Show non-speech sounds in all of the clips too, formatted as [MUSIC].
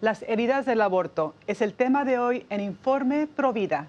Las heridas del aborto es el tema de hoy en Informe Provida.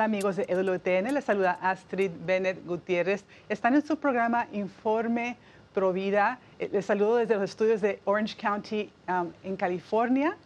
Hola amigos de EWTN, les saluda Astrid Bennett Gutiérrez. Están en su programa Informe Provida. Eh, les saludo desde los estudios de Orange County um, en California.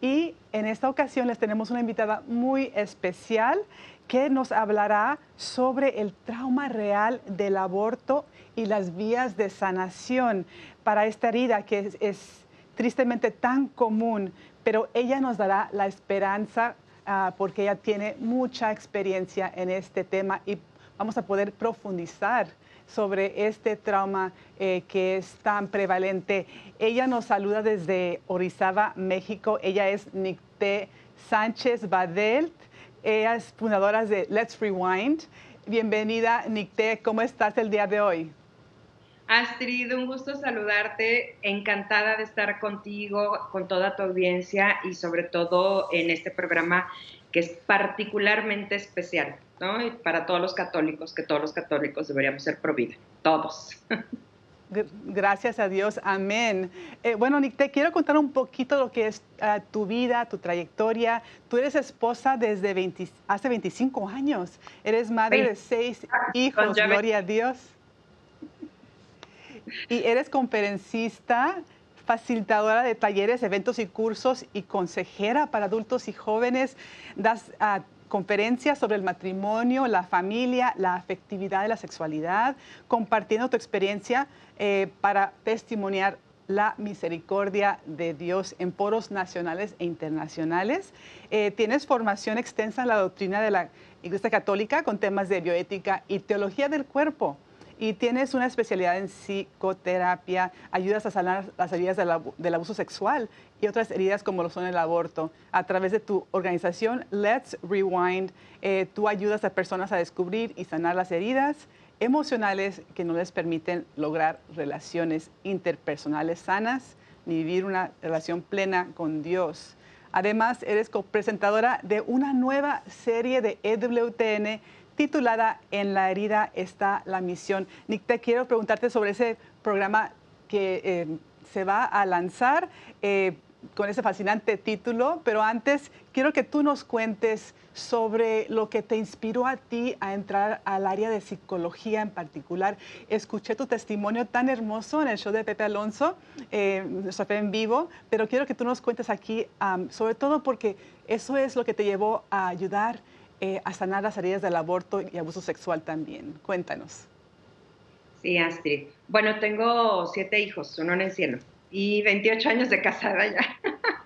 Y en esta ocasión les tenemos una invitada muy especial que nos hablará sobre el trauma real del aborto y las vías de sanación para esta herida que es, es tristemente tan común, pero ella nos dará la esperanza Ah, porque ella tiene mucha experiencia en este tema y vamos a poder profundizar sobre este trauma eh, que es tan prevalente. Ella nos saluda desde Orizaba, México. Ella es Nicté Sánchez Badelt. Ella es fundadora de Let's Rewind. Bienvenida, Nicté. ¿Cómo estás el día de hoy? Astrid, un gusto saludarte, encantada de estar contigo, con toda tu audiencia y sobre todo en este programa que es particularmente especial, ¿no? Y para todos los católicos, que todos los católicos deberíamos ser pro vida, todos. Gracias a Dios, amén. Eh, bueno, Nick, te quiero contar un poquito lo que es ah, tu vida, tu trayectoria. Tú eres esposa desde hace 25 años. Eres madre de seis hijos, gloria a Dios. Y eres conferencista, facilitadora de talleres, eventos y cursos y consejera para adultos y jóvenes. Das ah, conferencias sobre el matrimonio, la familia, la afectividad de la sexualidad, compartiendo tu experiencia eh, para testimoniar la misericordia de Dios en poros nacionales e internacionales. Eh, tienes formación extensa en la doctrina de la Iglesia Católica con temas de bioética y teología del cuerpo y tienes una especialidad en psicoterapia, ayudas a sanar las heridas del, abuso sexual y otras heridas como lo son el aborto. A través de tu organización Let's Rewind, eh, tú ayudas a personas a descubrir y sanar las heridas emocionales que no les permiten lograr relaciones interpersonales sanas ni vivir una relación plena con Dios. Además, eres copresentadora de una nueva serie de EWTN titulada En la herida está la misión. Nick, te quiero preguntarte sobre ese programa que eh, se va a lanzar eh, con ese fascinante título, pero antes quiero que tú nos cuentes sobre lo que te inspiró a ti a entrar al área de psicología en particular. Escuché tu testimonio tan hermoso en el show de Pepe Alonso, eh, fe en vivo, pero quiero que tú nos cuentes aquí, sobre todo porque eso es lo que te llevó a ayudar eh, a sanar las heridas del aborto y abuso sexual también. Cuéntanos. Sí, Astrid. Bueno, tengo siete hijos, uno en el cielo, y 28 años de casada ya. [LAUGHS]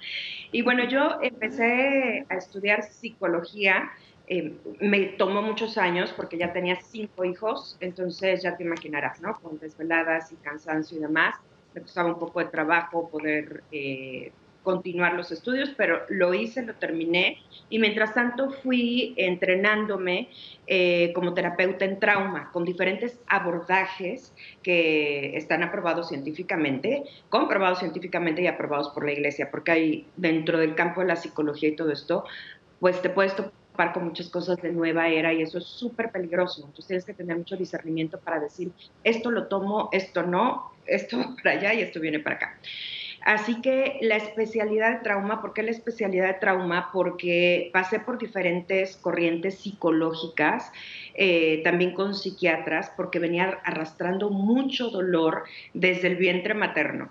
y bueno, yo empecé a estudiar psicología. Eh, me tomó muchos años porque ya tenía cinco hijos, entonces ya te imaginarás, ¿no? Con desveladas y cansancio y demás. Me costaba un poco de trabajo poder eh, continuar los estudios, pero lo hice, lo terminé y mientras tanto fui entrenándome eh, como terapeuta en trauma con diferentes abordajes que están aprobados científicamente, comprobados científicamente y aprobados por la iglesia, porque hay dentro del campo de la psicología y todo esto, pues te puedes topar con muchas cosas de nueva era y eso es súper peligroso. Entonces tienes que tener mucho discernimiento para decir, esto lo tomo, esto no, esto [LAUGHS] para allá y esto viene para acá. Así que la especialidad de trauma, ¿por qué la especialidad de trauma? Porque pasé por diferentes corrientes psicológicas, eh, también con psiquiatras, porque venía arrastrando mucho dolor desde el vientre materno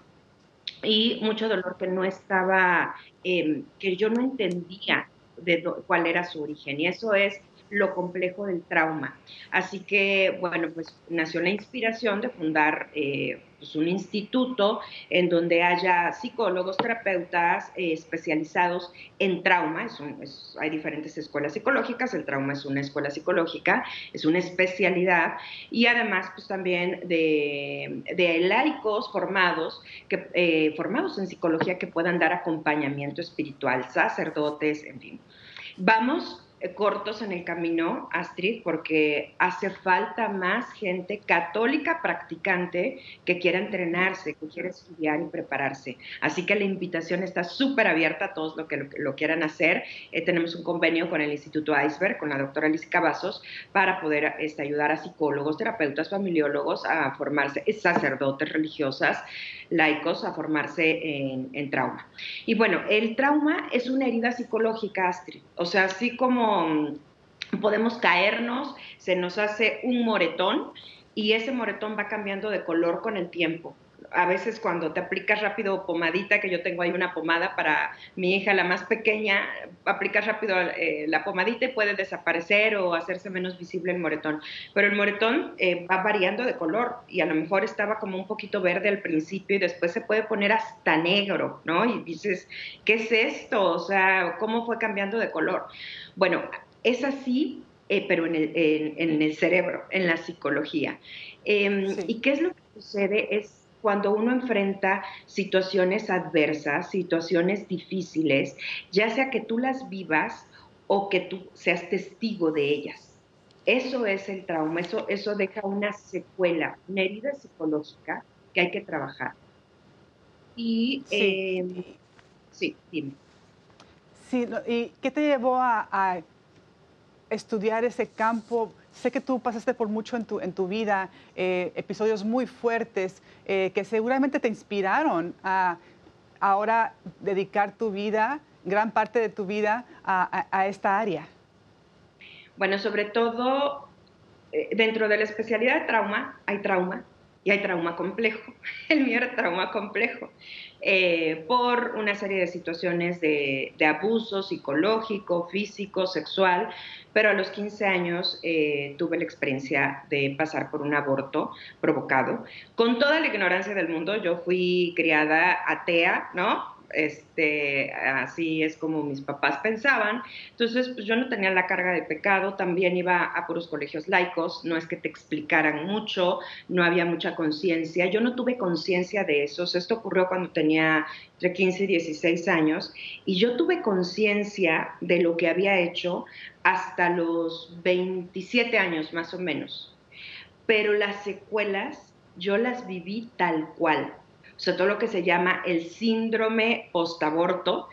y mucho dolor que no estaba, em, que yo no entendía de cuál era su origen. Y eso es lo complejo del trauma. Así que, bueno, pues nació la inspiración de fundar eh, pues un instituto en donde haya psicólogos, terapeutas eh, especializados en trauma. hay diferentes escuelas psicológicas, el trauma es una escuela psicológica, es una especialidad, y además pues también de, de formados, que, eh, formados en psicología que puedan dar acompañamiento espiritual, sacerdotes, en fin. Vamos cortos en el camino, Astrid, porque hace falta más gente católica practicante que quiera entrenarse, que quiera estudiar y prepararse. Así que la invitación está súper abierta a todos los que lo, quieran hacer. Eh, tenemos un convenio con el Instituto Iceberg, con la doctora Liz Cavazos, para poder este, ayudar a psicólogos, terapeutas, familiólogos a formarse, sacerdotes religiosas, laicos a formarse en, en trauma. Y bueno, el trauma es una herida psicológica, Astrid. O sea, así como Mm, podemos caernos, se nos hace un moretón y ese moretón va cambiando de color con el tiempo. A veces cuando te aplicas rápido pomadita, que yo tengo ahí una pomada para mi hija, la más pequeña, aplicas rápido eh, la pomadita y puede desaparecer o hacerse menos visible el moretón. Pero el moretón eh, va variando de color y a lo mejor estaba como un poquito verde al principio y después se puede poner hasta negro, ¿no? Y dices, ¿qué es esto? O sea, ¿cómo fue cambiando de color? Bueno, es así, eh, pero en el, cerebro, en la psicología. Em, ¿Y qué es lo que sucede? Es cuando uno enfrenta situaciones adversas, situaciones difíciles, ya sea que tú las vivas o que tú seas testigo de ellas. Eso es el trauma, eso, eso deja una secuela, una herida psicológica que hay que trabajar. Y sí, em, sí dime. Sí, ¿y qué te llevó a, estudiar ese campo? Sé que tú pasaste por mucho en tu, en tu vida, eh, episodios muy fuertes eh, que seguramente te inspiraron a ahora dedicar tu vida, gran parte de tu vida, a, esta área. Bueno, sobre todo eh, dentro de la especialidad de trauma, hay trauma y hay trauma complejo. [LAUGHS] El mío era trauma complejo. Eh, por una serie de situaciones de, abuso psicológico, físico, sexual, pero a los 15 años eh, tuve la experiencia de pasar por un aborto provocado. Con toda la ignorancia del mundo, yo fui criada atea, ¿no? Este, así es como mis papás pensaban. Entonces, pues yo no tenía la carga de pecado, también iba a puros colegios laicos, no es que te explicaran mucho, no había mucha conciencia, yo no tuve conciencia de eso, esto ocurrió cuando tenía entre 15 y 16 años, y yo tuve conciencia de lo que había hecho hasta los 27 años más o menos, pero las secuelas yo las viví tal cual o sea, todo lo que se llama el síndrome postaborto,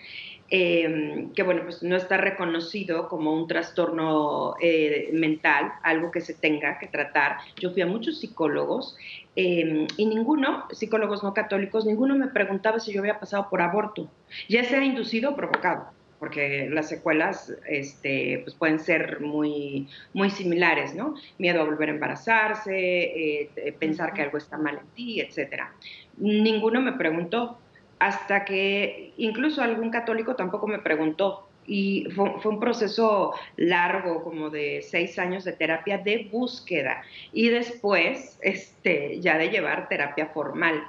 eh, que bueno, pues no está reconocido como un trastorno eh, mental, algo que se tenga que tratar. Yo fui a muchos psicólogos eh, y ninguno, psicólogos no católicos, ninguno me preguntaba si yo había pasado por aborto, ya sea inducido o provocado porque las secuelas este, pues pueden ser muy, muy similares, ¿no? Miedo a volver a embarazarse, pensar que algo está mal en ti, etcétera ninguno me preguntó, hasta que incluso algún católico tampoco me preguntó. Y fue, un proceso largo, como de seis años de terapia de búsqueda y después este, ya de llevar terapia formal.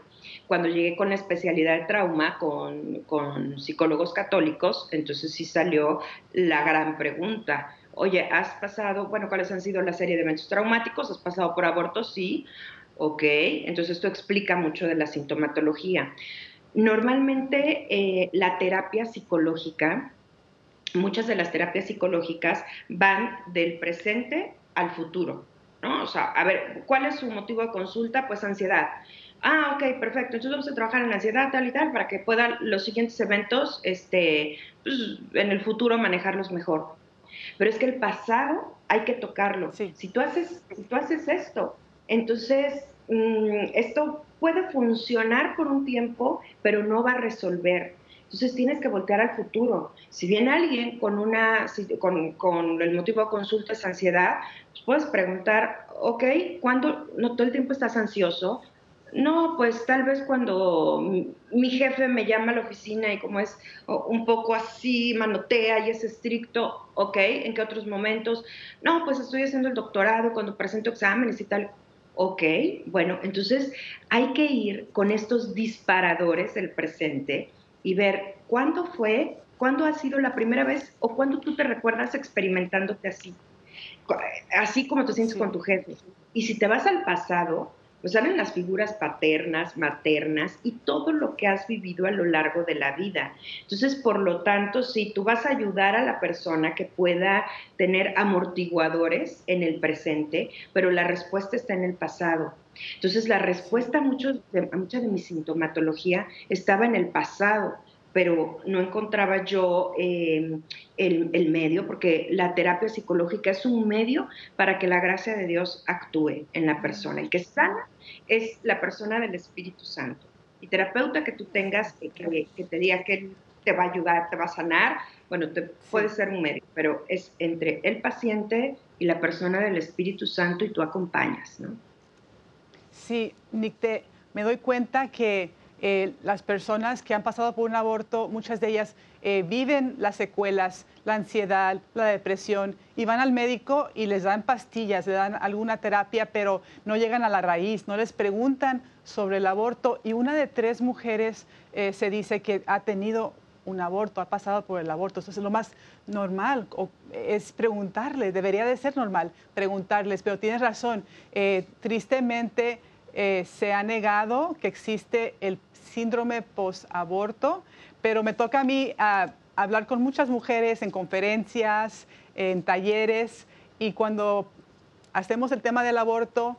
Cuando llegué con la especialidad de trauma con, con psicólogos católicos, entonces sí salió la gran pregunta. Oye, ¿has pasado, bueno, cuáles han sido la serie de eventos traumáticos? ¿Has pasado por aborto? Sí. ¿Ok? Entonces esto explica mucho de la sintomatología. Normalmente eh, la terapia psicológica, muchas de las terapias psicológicas van del presente al futuro, ¿no? O sea, a ver, ¿cuál es su motivo de consulta? Pues ansiedad. Ah, ok, perfecto. Entonces vamos a trabajar en la ansiedad tal y tal para que puedan los siguientes eventos, este, pues, en el futuro manejarlos mejor. Pero es que el pasado hay que tocarlo. Si, tú haces, si tú haces esto entonces, mm, esto puede funcionar por un tiempo, pero no va a resolver. Entonces tienes que voltear al futuro. Si viene alguien con, una, con, el motivo de consulta es ansiedad, pues puedes preguntar, ok, ¿cuándo no todo el tiempo estás ansioso? no, pues tal vez cuando mi jefe me llama a la oficina y como es un poco así, manotea y es estricto, ok, ¿en qué otros momentos? No, pues estoy haciendo el doctorado cuando presento exámenes y tal. Ok, bueno, entonces hay que ir con estos disparadores del presente y ver cuándo fue, cuándo ha sido la primera vez o cuándo tú te recuerdas experimentándote así, así como te sientes con tu jefe. Y si te vas al pasado, pues salen las figuras paternas, maternas y todo lo que has vivido a lo largo de la vida. Entonces, por lo tanto, si tú vas a ayudar a la persona que pueda tener amortiguadores en el presente, pero la respuesta está en el pasado. Entonces, la respuesta a, muchos a mucha de mi sintomatología estaba en el pasado pero no encontraba yo em, el, medio, porque la terapia psicológica es un medio para que la gracia de Dios actúe en la persona. El que sana es la persona del Espíritu Santo. Y terapeuta que tú tengas que, que te diga que te va a ayudar, te va a sanar, bueno, te, puede ser un medio, pero es entre el paciente y la persona del Espíritu Santo y tú acompañas, ¿no? Sí, Nick, me doy cuenta que eh, las personas que han pasado por un aborto, muchas de ellas eh, viven las secuelas, la ansiedad, la depresión, y van al médico y les dan pastillas, le dan alguna terapia, pero no llegan a la raíz, no les preguntan sobre el aborto. Y una de tres mujeres eh, se dice que ha tenido un aborto, ha pasado por el aborto. Eso es lo más normal, es preguntarle, debería de ser normal preguntarles, pero tienes razón, tristemente se ha negado que existe el síndrome post-aborto, pero me toca a mí ah, hablar con muchas mujeres en conferencias, en talleres, y cuando hacemos el tema del aborto,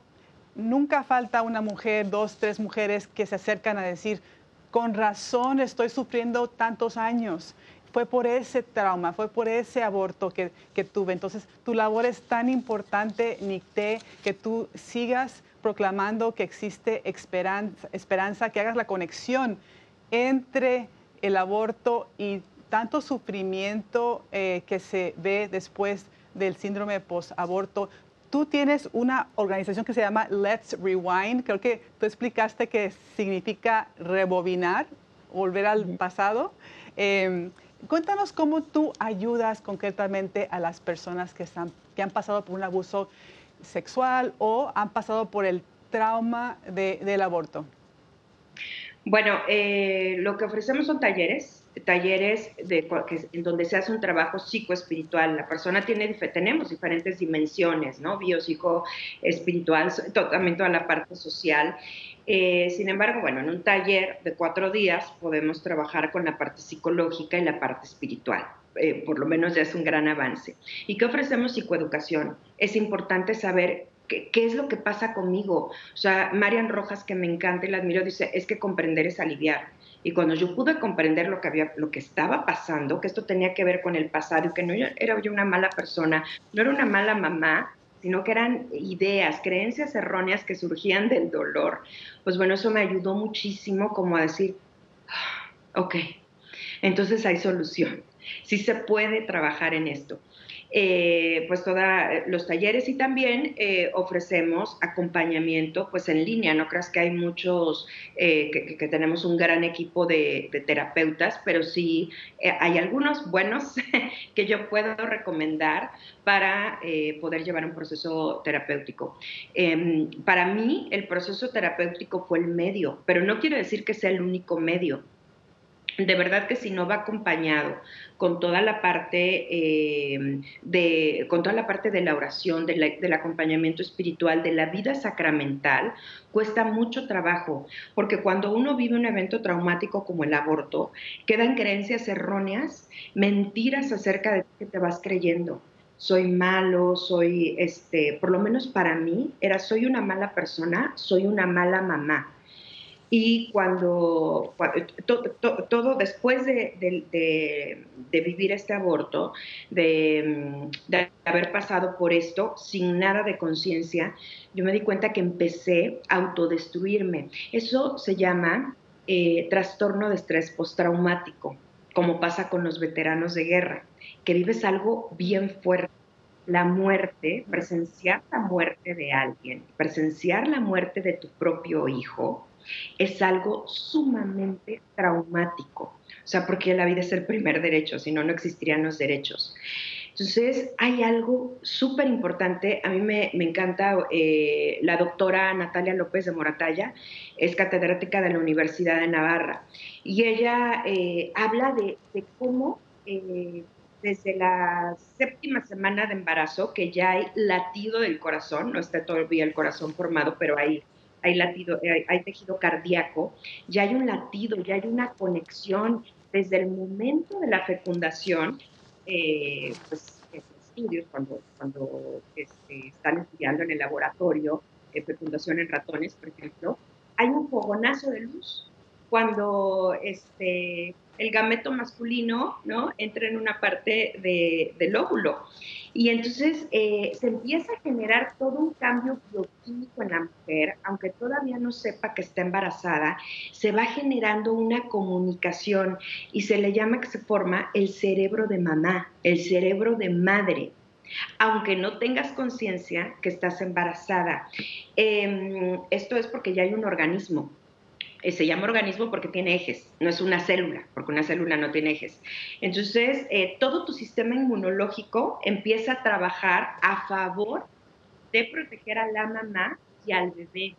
nunca falta una mujer, dos, tres mujeres que se acercan a decir, con razón estoy sufriendo tantos años. Fue por ese trauma, fue por ese aborto que, que tuve. Entonces, tu labor es tan importante, Nicté, que tú sigas proclamando que existe esperanza, esperanza, que hagas la conexión entre el aborto y tanto sufrimiento eh, que se ve después del síndrome post-aborto. Tú tienes una organización que se llama Let's Rewind. Creo que tú explicaste que significa rebobinar, volver al pasado. Em, cuéntanos cómo tú ayudas concretamente a las personas que, están, que han pasado por un abuso sexual o han pasado por el trauma del aborto? Bueno, eh, lo que ofrecemos son talleres, talleres de, en donde se hace un trabajo psicoespiritual. La persona tiene, tenemos diferentes dimensiones, ¿no? Bio, espiritual, también toda la parte social. Eh, sin embargo, bueno, en un taller de cuatro días podemos trabajar con la parte psicológica y la parte espiritual. Eh, por lo menos ya es un gran avance. ¿Y qué ofrecemos psicoeducación? Es importante saber ¿Qué, es lo que pasa conmigo? O sea, Marian Rojas, que me encanta y la admiro, dice, es que comprender es aliviar. Y cuando yo pude comprender lo que, había, lo que estaba pasando, que esto tenía que ver con el pasado, que no era yo una mala persona, no era una mala mamá, sino que eran ideas, creencias erróneas que surgían del dolor, pues bueno, eso me ayudó muchísimo como a decir, ah, ok, entonces hay solución, sí se puede trabajar en esto. Eh, pues todos eh, los talleres y también eh, ofrecemos acompañamiento pues en línea. No creas que hay muchos, que, tenemos un gran equipo de, terapeutas, pero sí hay algunos buenos [LAUGHS] que yo puedo recomendar para poder llevar un proceso terapéutico. Em, para mí el proceso terapéutico fue el medio, pero no quiere decir que sea el único medio de verdad que si no va acompañado con toda la parte eh, de con toda la parte de la oración del acompañamiento espiritual de la vida sacramental cuesta mucho trabajo. Porque cuando uno vive un evento traumático como el aborto quedan creencias erróneas mentiras acerca de que te vas creyendo. Soy malo, soy, este, por lo menos para mí, era soy una mala persona, soy una mala mamá y cuando, todo después de, vivir este aborto, de, haber pasado por esto sin nada de conciencia, yo me di cuenta que empecé a autodestruirme. Eso se llama eh, trastorno de estrés postraumático, como pasa con los veteranos de guerra, que vives algo bien fuerte la muerte, presenciar la muerte de alguien, presenciar la muerte de tu propio hijo, es algo sumamente traumático. O sea, porque la vida es el primer derecho, si no, no existirían los derechos. Entonces, hay algo súper importante. A mí me, encanta eh, la doctora Natalia López de Moratalla, es catedrática de la Universidad de Navarra, y ella eh, habla de, cómo eh, desde la séptima semana de embarazo, que ya hay latido del corazón, no está todavía el corazón formado, pero hay, hay latido, hay, tejido cardíaco, ya hay un latido, ya hay una conexión desde el momento de la fecundación eh, pues, estudios, cuando, cuando este, están estudiando en el laboratorio eh, fecundación en ratones, por ejemplo, hay un fogonazo de luz cuando este, el gameto masculino ¿no? entra en una parte de, del óvulo. Y entonces eh, se empieza a generar todo un cambio bioquímico en la mujer, aunque todavía no sepa que está embarazada, se va generando una comunicación y se le llama que se forma el cerebro de mamá, el cerebro de madre aunque no tengas conciencia que estás embarazada. Em, esto es porque ya hay un organismo, se llama organismo porque tiene ejes, no es una célula, porque una célula no tiene ejes. Entonces, eh, todo tu sistema inmunológico empieza a trabajar a favor de proteger a la mamá y al bebé.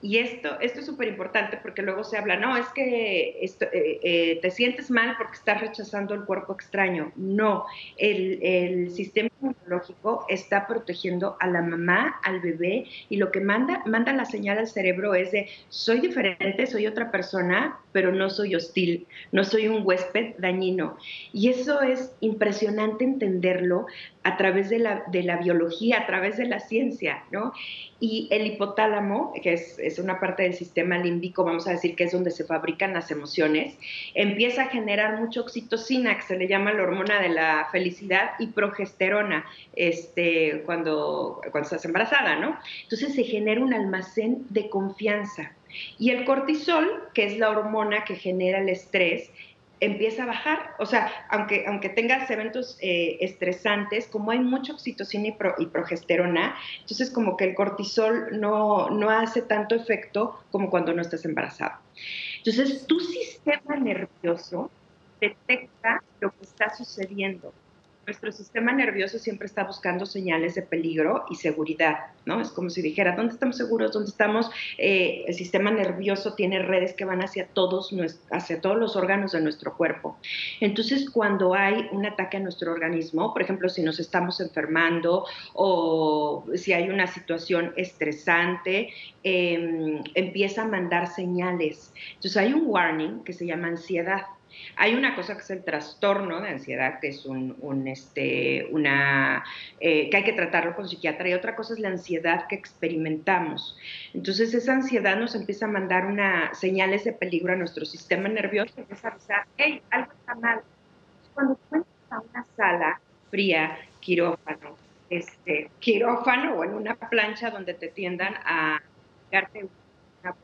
Y esto, esto es súper importante porque luego se habla, no, es que esto, eh, eh, te sientes mal porque estás rechazando el cuerpo extraño. No, el, el, sistema inmunológico está protegiendo a la mamá, al bebé, y lo que manda, manda la señal al cerebro es de, soy diferente, soy otra persona, pero no soy hostil, no soy un huésped dañino. Y eso es impresionante entenderlo a través de la, biología, a través de la ciencia, ¿no? Y el hipotálamo, que es, una parte del sistema límbico, vamos a decir que es donde se fabrican las emociones, empieza a generar mucho oxitocina, que se le llama la hormona de la felicidad, y progesterona, este, cuando, cuando estás embarazada, ¿no? Entonces se genera un almacén de confianza. Y el cortisol, que es la hormona que genera el estrés, empieza a bajar. O sea, aunque, aunque tengas eventos eh, estresantes, como hay mucha oxitocina y, progesterona, entonces como que el cortisol no, no hace tanto efecto como cuando no estás embarazado. Entonces, tu sistema nervioso detecta lo que está sucediendo nuestro sistema nervioso siempre está buscando señales de peligro y seguridad, ¿no? Es como si dijera, ¿dónde estamos seguros? ¿Dónde estamos? Eh, el sistema nervioso tiene redes que van hacia todos, hacia todos los órganos de nuestro cuerpo. Entonces, cuando hay un ataque a nuestro organismo, por ejemplo, si nos estamos enfermando o si hay una situación estresante, em, empieza a mandar señales. Entonces, hay un warning que se llama ansiedad. Hay una cosa que es el trastorno de ansiedad, que es un, este, una, eh, que hay que tratarlo con psiquiatra, y otra cosa es la ansiedad que experimentamos. Entonces esa ansiedad nos empieza a mandar una, señales de peligro a nuestro sistema nervioso, empieza a avisar, hey, algo está mal. Cuando tú entras a una sala fría, quirófano, este, quirófano o en una plancha donde te tiendan a darte una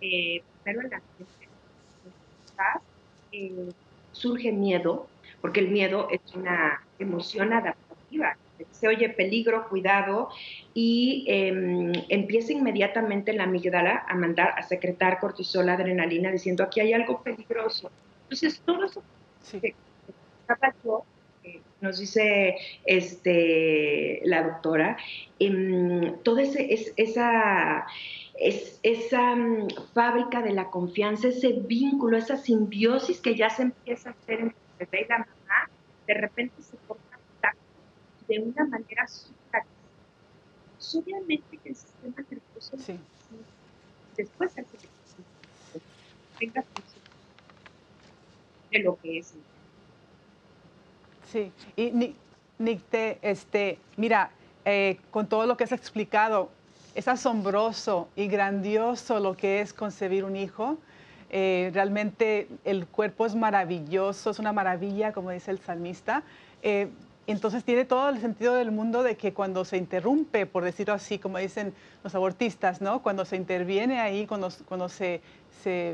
eh, primero en la estás eh, surge miedo, porque el miedo es una emoción adaptativa. Se oye peligro, cuidado, y em, empieza inmediatamente la amígdala a mandar, a secretar cortisol, adrenalina, diciendo aquí hay algo peligroso. Entonces, todo eso que, nos dice este, la doctora, em, toda ese, es, esa es, esa mm, fábrica de la confianza, ese vínculo, esa simbiosis que ya se empieza a hacer entre el bebé y la mamá, de repente se forma de una manera súper Obviamente que el sistema nervioso sí. después que tenga de lo que es. Sí, y Nick, te, este, mira, eh, con todo lo que has explicado, es asombroso y grandioso lo que es concebir un hijo. Eh, realmente el cuerpo es maravilloso, es una maravilla, como dice el salmista. Eh, entonces tiene todo el sentido del mundo de que cuando se interrumpe, por decirlo así, como dicen los abortistas, ¿no? Cuando se interviene ahí, cuando, se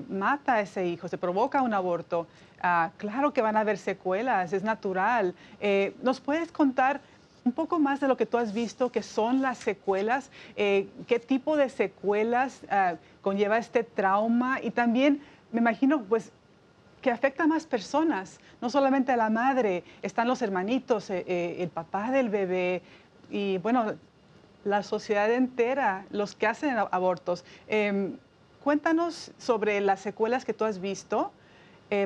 mata a ese hijo, se provoca un aborto, ah, claro que van a haber secuelas, es natural. Eh, ¿Nos puedes contar un poco más de lo que tú has visto, que son las secuelas, eh, qué tipo de secuelas ah, conlleva este trauma y también me imagino pues que afecta a más personas, no solamente a la madre, están los hermanitos, eh, eh, el papá del bebé y bueno, la sociedad entera, los que hacen abortos. Em, cuéntanos sobre las secuelas que tú has visto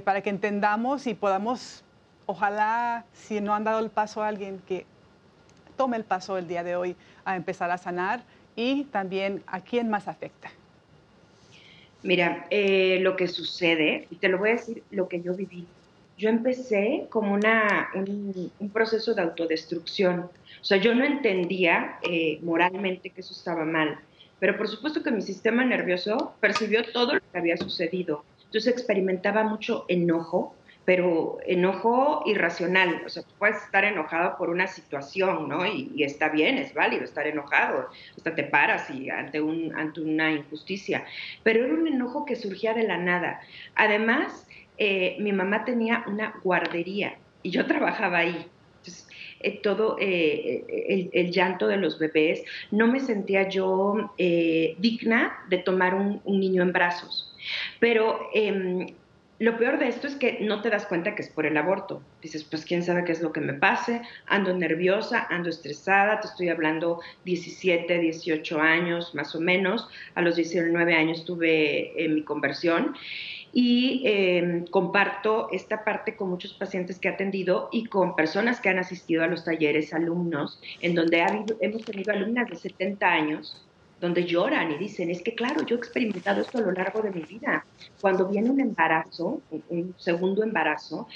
para que entendamos y podamos, ojalá, si no han dado el paso a alguien, que tome el paso el día de hoy a empezar a sanar y también a quién más afecta. Mira, eh, lo que sucede, y te lo voy a decir, lo que yo viví. Yo empecé como una, un, proceso de autodestrucción. O sea, yo no entendía eh, moralmente que eso estaba mal, pero por supuesto que mi sistema nervioso percibió todo lo que había sucedido. Entonces experimentaba mucho enojo, pero enojo irracional, o sea, puedes estar enojado por una situación, ¿no? Y, está bien, es válido estar enojado, hasta te paras y ante, un, ante una injusticia, pero era un enojo que surgía de la nada. Además, eh, mi mamá tenía una guardería y yo trabajaba ahí. Entonces, eh, todo eh, el, llanto de los bebés, no me sentía yo digna de tomar un, un, niño en brazos. Pero em, lo peor de esto es que no te das cuenta que es por el aborto. Dices, pues quién sabe qué es lo que me pase, ando nerviosa, ando estresada, te estoy hablando 17, 18 años más o menos. A los 19 años tuve eh, mi conversión y em, comparto esta parte con muchos pacientes que he atendido y con personas que han asistido a los talleres, alumnos, en donde hemos tenido alumnas de 70 años donde lloran y dicen, es que claro, yo he experimentado esto a lo largo de mi vida. Cuando viene un embarazo, un segundo embarazo,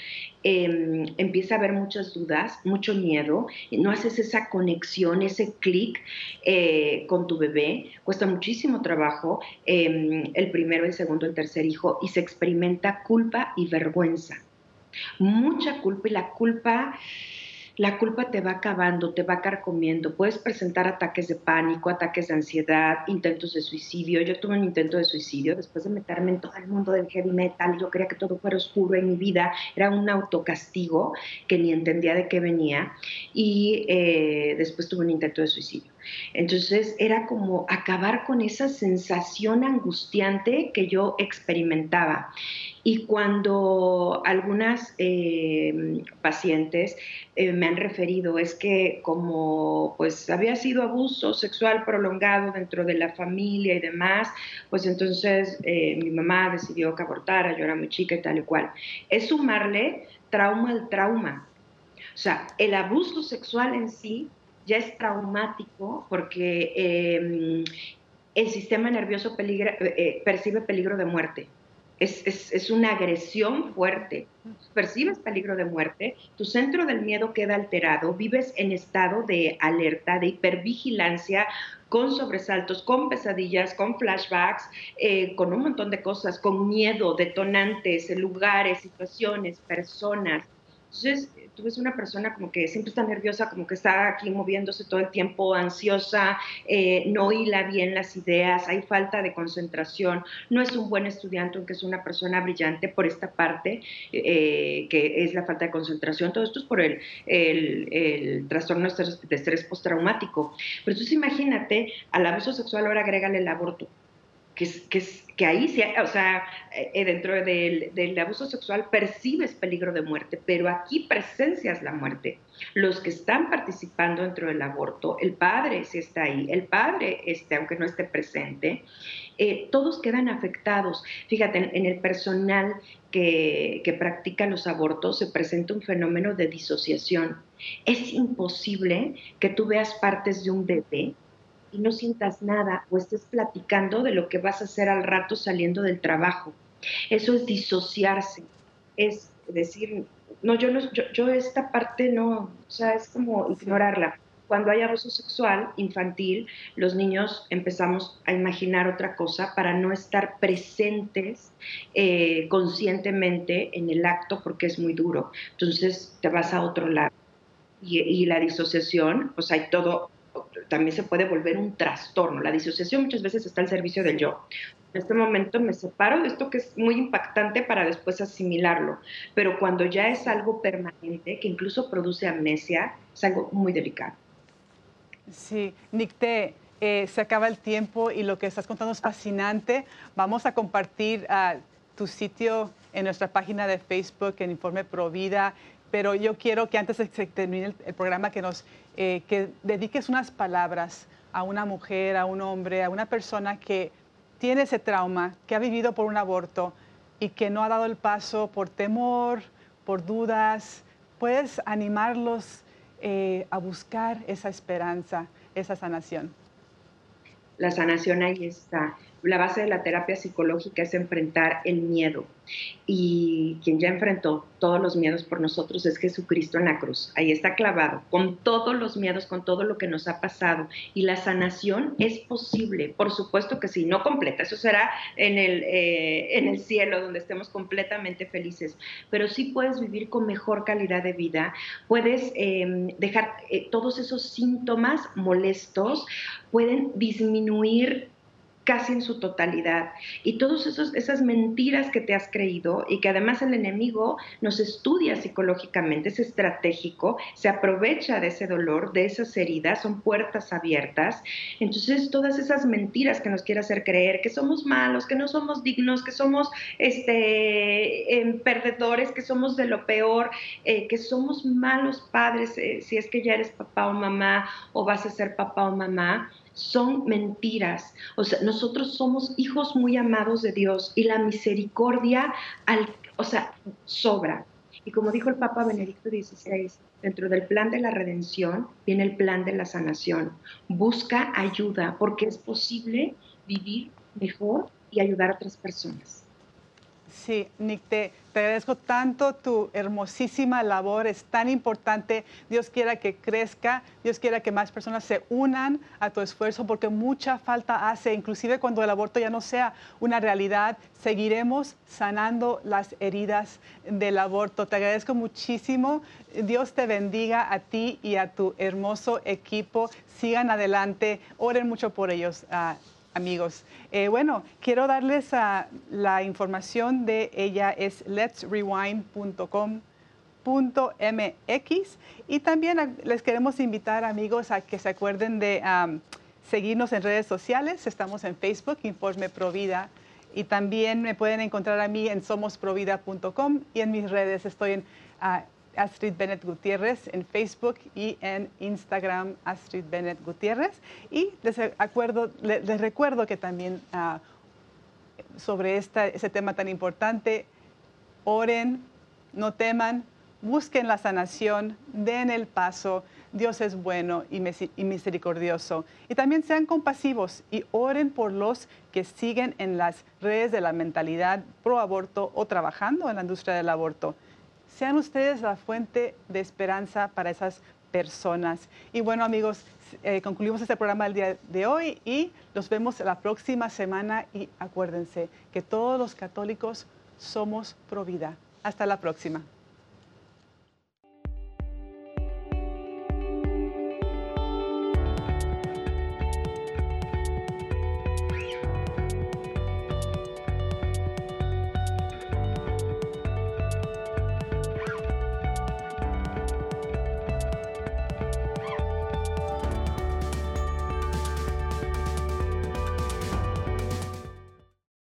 em, empieza a haber muchas dudas, mucho miedo, no haces esa conexión, ese clic eh, con tu bebé, cuesta muchísimo trabajo em, el primero, el segundo, el tercer hijo y se experimenta culpa y vergüenza. Mucha culpa y la culpa la culpa te va acabando, te va carcomiendo. Puedes presentar ataques de pánico, ataques de ansiedad, intentos de suicidio. Yo tuve un intento de suicidio después de meterme en todo el mundo del heavy metal. Yo creía que todo fuera oscuro en mi vida. Era un autocastigo que ni entendía de qué venía. Y eh, después tuve un intento de suicidio. Entonces era como acabar con esa sensación angustiante que yo experimentaba. Y cuando algunas eh, pacientes eh, me han referido es que como pues había sido abuso sexual prolongado dentro de la familia y demás, pues entonces eh, mi mamá decidió que abortara, yo era muy chica y tal y cual. Es sumarle trauma al trauma. O sea, el abuso sexual en sí ya es traumático porque em, el sistema nervioso eh, percibe peligro de muerte. Es, una agresión fuerte. Percibes peligro de muerte, tu centro del miedo queda alterado, vives en estado de alerta, de hipervigilancia, con sobresaltos, con pesadillas, con flashbacks, eh, con un montón de cosas, con miedo, detonantes, lugares, situaciones, personas. Entonces, tú ves una persona como que siempre está nerviosa, como que está aquí moviéndose todo el tiempo, ansiosa, eh, no hila bien las ideas, hay falta de concentración, no es un buen estudiante, aunque es una persona brillante por esta parte, eh, que es la falta de concentración. Todo esto es por el, el, trastorno de estrés postraumático. Pero entonces imagínate, al abuso sexual ahora agrégale el aborto que, ahí, o sea, eh, dentro del, abuso sexual percibes peligro de muerte, pero aquí presencias la muerte. Los que están participando dentro del aborto, el padre si está ahí, el padre, este, aunque no esté presente, eh, todos quedan afectados. Fíjate, en, el personal que practica los abortos se presenta un fenómeno de disociación. Es imposible que tú veas partes de un bebé y no sientas nada o estés platicando de lo que vas a hacer al rato saliendo del trabajo. Eso es disociarse, es decir, no, yo, no, yo, esta parte no, o sea, es como ignorarla. Cuando hay abuso sexual infantil, los niños empezamos a imaginar otra cosa para no estar presentes eh, conscientemente en el acto porque es muy duro. Entonces te vas a otro lado. Y, y la disociación, pues hay todo también se puede volver un trastorno. La disociación muchas veces está al servicio del yo. en este momento me separo de esto que es muy impactante para después asimilarlo. Pero cuando ya es algo permanente, que incluso produce amnesia, es algo muy delicado. Sí, Nicté, eh, se acaba el tiempo y lo que estás contando es fascinante. Vamos a compartir uh, tu sitio en nuestra página de Facebook en Informe Provida, pero yo quiero que antes de que termine el, programa que nos eh, que dediques unas palabras a una mujer, a un hombre, a una persona que tiene ese trauma, que ha vivido por un aborto y que no ha dado el paso por temor, por dudas. Puedes animarlos eh, a buscar esa esperanza, esa sanación. La sanación ahí está la base de la terapia psicológica es enfrentar el miedo. Y quien ya enfrentó todos los miedos por nosotros es Jesucristo en la cruz. Ahí está clavado, con todos los miedos, con todo lo que nos ha pasado. Y la sanación es posible, por supuesto que sí, no completa. Eso será en el, eh, en el cielo, donde estemos completamente felices. Pero sí puedes vivir con mejor calidad de vida. Puedes em, dejar eh, todos esos síntomas molestos, pueden disminuir casi en su totalidad. Y todas esas mentiras que te has creído y que además el enemigo nos estudia psicológicamente, es estratégico, se aprovecha de ese dolor, de esas heridas, son puertas abiertas. Entonces todas esas mentiras que nos quiere hacer creer que somos malos, que no somos dignos, que somos este, em, perdedores, que somos de lo peor, eh, que somos malos padres, eh, si es que ya eres papá o mamá o vas a ser papá o mamá, son mentiras. O sea, nosotros somos hijos muy amados de Dios y la misericordia, al, o sea, sobra. Y como dijo el Papa Benedicto XVI, dentro del plan de la redención viene el plan de la sanación. Busca ayuda porque es posible vivir mejor y ayudar a otras personas. Sí, Nick, te, agradezco tanto tu hermosísima labor, es tan importante. Dios quiera que crezca, Dios quiera que más personas se unan a tu esfuerzo porque mucha falta hace, inclusive cuando el aborto ya no sea una realidad, seguiremos sanando las heridas del aborto. Te agradezco muchísimo. Dios te bendiga a ti y a tu hermoso equipo. Sigan adelante, oren mucho por ellos. Ah, amigos. Eh, bueno, quiero darles la información de ella, es letsrewind.com.mx y también les queremos invitar amigos a que se acuerden de seguirnos en redes sociales. Estamos en Facebook, Informe Provida, y también me pueden encontrar a mí en somosprovida.com y en mis redes estoy en uh, Astrid Bennett Gutiérrez en Facebook y en Instagram Astrid Bennett Gutiérrez. Y les, recuerdo que también ah, sobre esta, ese tema tan importante, oren, no teman, busquen la sanación, den el paso. Dios es bueno y misericordioso. Y también sean compasivos y oren por los que siguen en las redes de la mentalidad pro aborto o trabajando en la industria del aborto. Sean ustedes la fuente de esperanza para esas personas. Y bueno, amigos, eh, concluimos este programa el día de hoy y los vemos la próxima semana y acuérdense que todos los católicos somos pro vida. Hasta la próxima.